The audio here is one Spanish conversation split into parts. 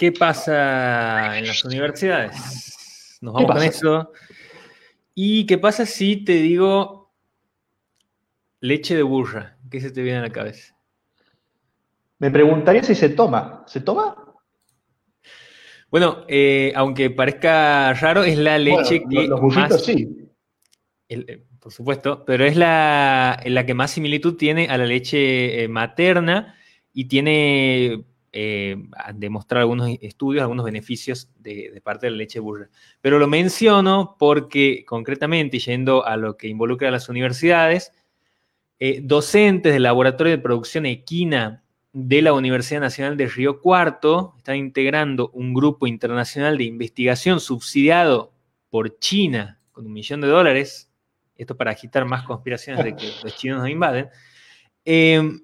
¿Qué pasa en las universidades? Nos vamos con eso. ¿Y qué pasa si te digo leche de burra? ¿Qué se te viene a la cabeza? Me preguntaría si se toma. ¿Se toma? Bueno, eh, aunque parezca raro, es la leche que. Los burritos sí. Eh, por supuesto, pero es la, la, que más similitud tiene a la leche eh, materna y tiene demostrado algunos estudios, algunos beneficios de, parte de la leche burra. Pero lo menciono porque, concretamente, yendo a lo que involucra a las universidades, docentes del laboratorio de producción equina de la Universidad Nacional de Río Cuarto están integrando un grupo internacional de investigación subsidiado por China con un millón de dólares, esto para agitar más conspiraciones de que los chinos nos invaden, em,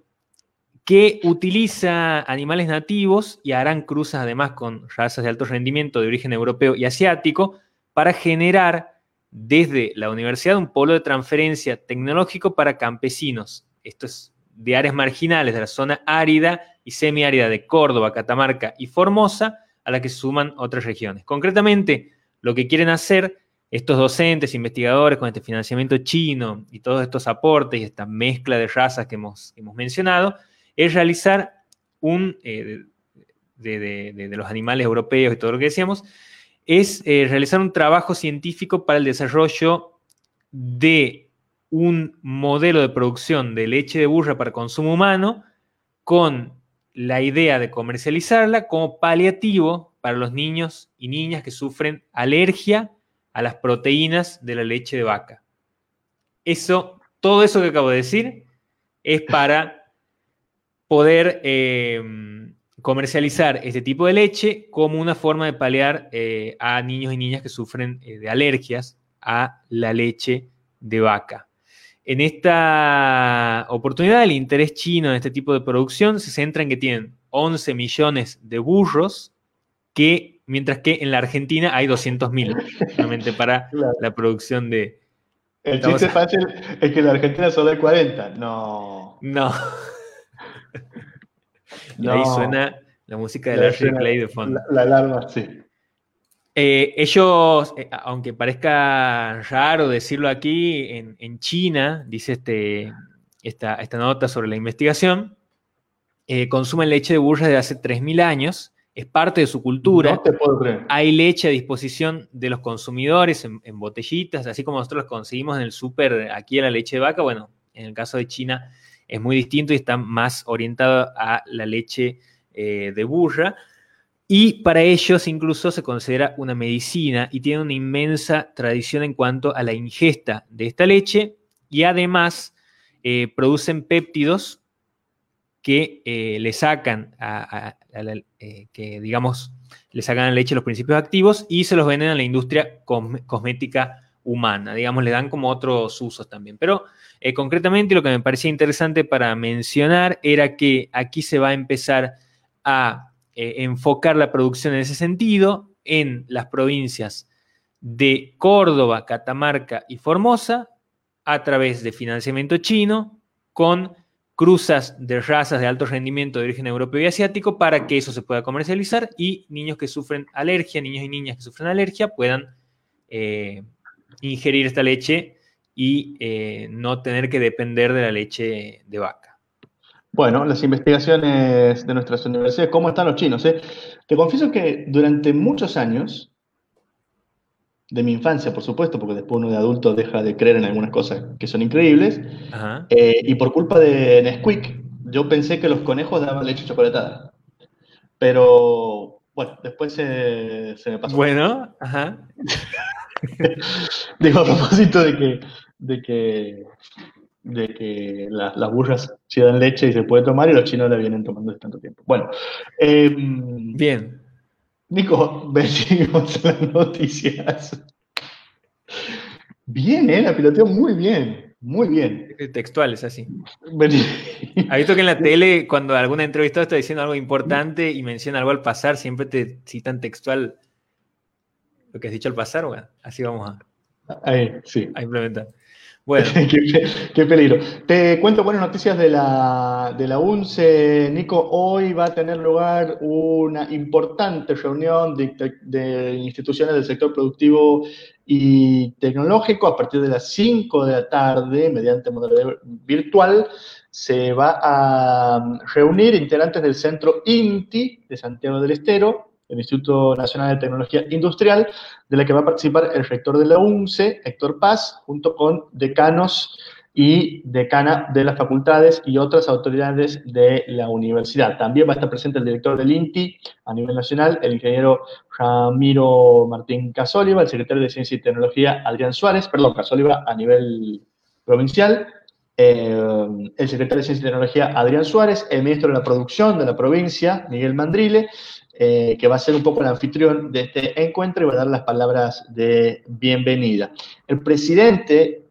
que utiliza animales nativos y harán cruzas además con razas de alto rendimiento de origen europeo y asiático para generar desde la universidad un polo de transferencia tecnológico para campesinos. Esto es de áreas marginales de la zona árida y semiárida de Córdoba, Catamarca y Formosa, a la que se suman otras regiones. Concretamente, lo que quieren hacer estos docentes, investigadores con este financiamiento chino y todos estos aportes y esta mezcla de razas que hemos, hemos mencionado, es realizar un, eh, de, los animales europeos y todo lo que decíamos, es eh, realizar un trabajo científico para el desarrollo de un modelo de producción de leche de burra para consumo humano con la idea de comercializarla como paliativo para los niños y niñas que sufren alergia a las proteínas de la leche de vaca. Eso, todo eso que acabo de decir es para poder eh, comercializar este tipo de leche como una forma de paliar eh, a niños y niñas que sufren eh, de alergias a la leche de vaca. En esta oportunidad, el interés chino en este tipo de producción se centra en que tienen 11 millones de burros, que, mientras que en la Argentina hay 200.000 solamente para la producción de... El chiste fácil es que en la Argentina solo hay 40. No. No. ahí suena la música de Larry Clay de fondo. La, la alarma, sí. Eh, ellos, eh, aunque parezca raro decirlo aquí, en, China, dice este, esta, nota sobre la investigación, eh, consumen leche de burra desde hace 3.000 años, es parte de su cultura. Hay leche a disposición de los consumidores en, botellitas, así como nosotros los conseguimos en el súper, aquí en la leche de vaca, bueno, en el caso de China es muy distinto y está más orientado a la leche de burra. Y para ellos incluso se considera una medicina y tiene una inmensa tradición en cuanto a la ingesta de esta leche y además eh, producen péptidos que eh, le sacan a, eh, que digamos le sacan a la leche los principios activos y se los venden a la industria cosmética humana, digamos, le dan como otros usos también. Pero concretamente lo que me parecía interesante para mencionar era que aquí se va a empezar a eh, enfocar la producción en ese sentido en las provincias de Córdoba, Catamarca y Formosa a través de financiamiento chino con cruzas de razas de alto rendimiento de origen europeo y asiático para que eso se pueda comercializar y niños que sufren alergia, niños y niñas que sufren alergia puedan eh, ingerir esta leche y eh, no tener que depender de la leche de vaca. Bueno, las investigaciones de nuestras universidades, ¿cómo están los chinos? Eh? Te confieso que durante muchos años, de mi infancia, por supuesto, porque después uno de adulto deja de creer en algunas cosas que son increíbles, eh, y por culpa de Nesquik, yo pensé que los conejos daban leche chocolatada. Pero, bueno, después se, me pasó. Bueno, ajá. Digo, a propósito de que, de que de que las burras se dan leche y se puede tomar y los chinos la vienen tomando desde tanto tiempo. Bueno. Em, Bien. Nico, venimos las noticias. Bien, ¿eh? La piloteo muy bien, muy bien. Textual, es así. Ha visto que en la tele, cuando alguna entrevista está diciendo algo importante y menciona algo al pasar, siempre te citan textual lo que has dicho al pasar, bueno, así vamos a, Ahí, sí. a implementar. Bueno. qué, peligro. Te cuento buenas noticias de la, de la UNCE. Nico, hoy va a tener lugar una importante reunión de, de, instituciones del sector productivo y tecnológico a partir de las 5 de la tarde, mediante modalidad virtual. Se va a reunir integrantes del centro INTI de Santiago del Estero, el Instituto Nacional de Tecnología Industrial, de la que va a participar el rector de la UNCE, Héctor Paz, junto con decanos y decana de las facultades y otras autoridades de la universidad. También va a estar presente el director del INTI a nivel nacional, el ingeniero Ramiro Martín Casóliva, el secretario de Ciencia y Tecnología Adrián Suárez, perdón, Casóliva a nivel provincial, eh, el secretario de Ciencia y Tecnología Adrián Suárez, el ministro de la Producción de la provincia, Miguel Mandrile, eh, que va a ser un poco el anfitrión de este encuentro y va a dar las palabras de bienvenida. El presidente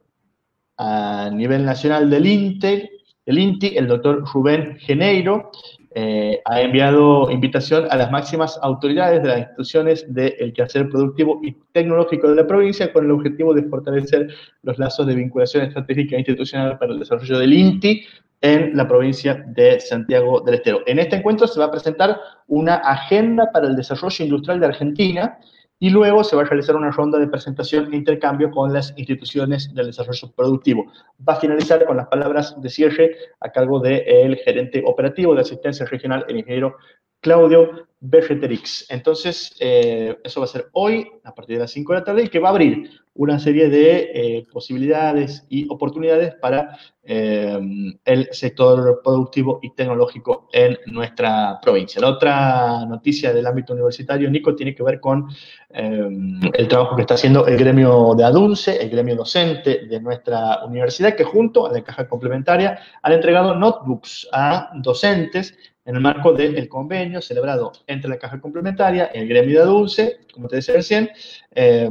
a nivel nacional del INTE, el INTI, el doctor Rubén Geneiro, eh, ha enviado invitación a las máximas autoridades de las instituciones del quehacer productivo y tecnológico de la provincia con el objetivo de fortalecer los lazos de vinculación estratégica e institucional para el desarrollo del INTI en la provincia de Santiago del Estero. En este encuentro se va a presentar una agenda para el desarrollo industrial de Argentina y luego se va a realizar una ronda de presentación e intercambio con las instituciones del desarrollo productivo. Va a finalizar con las palabras de cierre a cargo del gerente operativo de asistencia regional, el ingeniero Claudio Bergeterix. Entonces, eh, eso va a ser hoy, a partir de las 5 de la tarde, y que va a abrir una serie de eh, posibilidades y oportunidades para eh, el sector productivo y tecnológico en nuestra provincia. La otra noticia del ámbito universitario, Nico, tiene que ver con el trabajo que está haciendo el gremio de ADUNCE, el gremio docente de nuestra universidad, que junto a la caja complementaria han entregado notebooks a docentes en el marco del convenio celebrado entre la Caja Complementaria, el gremio de Dulce, como te decía recién, eh,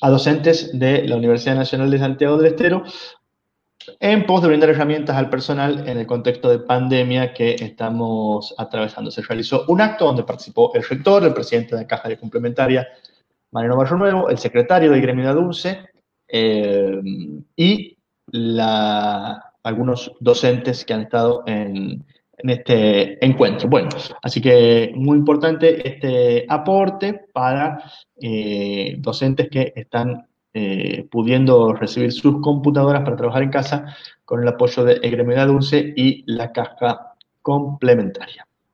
a docentes de la Universidad Nacional de Santiago del Estero, en pos de brindar herramientas al personal en el contexto de pandemia que estamos atravesando. Se realizó un acto donde participó el rector, el presidente de la Caja Complementaria, Mariano Barro Nuevo, el secretario del gremio de Dulce eh, y algunos docentes que han estado en, en este encuentro. Bueno, así que muy importante este aporte para eh, docentes que están eh, pudiendo recibir sus computadoras para trabajar en casa con el apoyo de Gremio Dulce y la caja complementaria.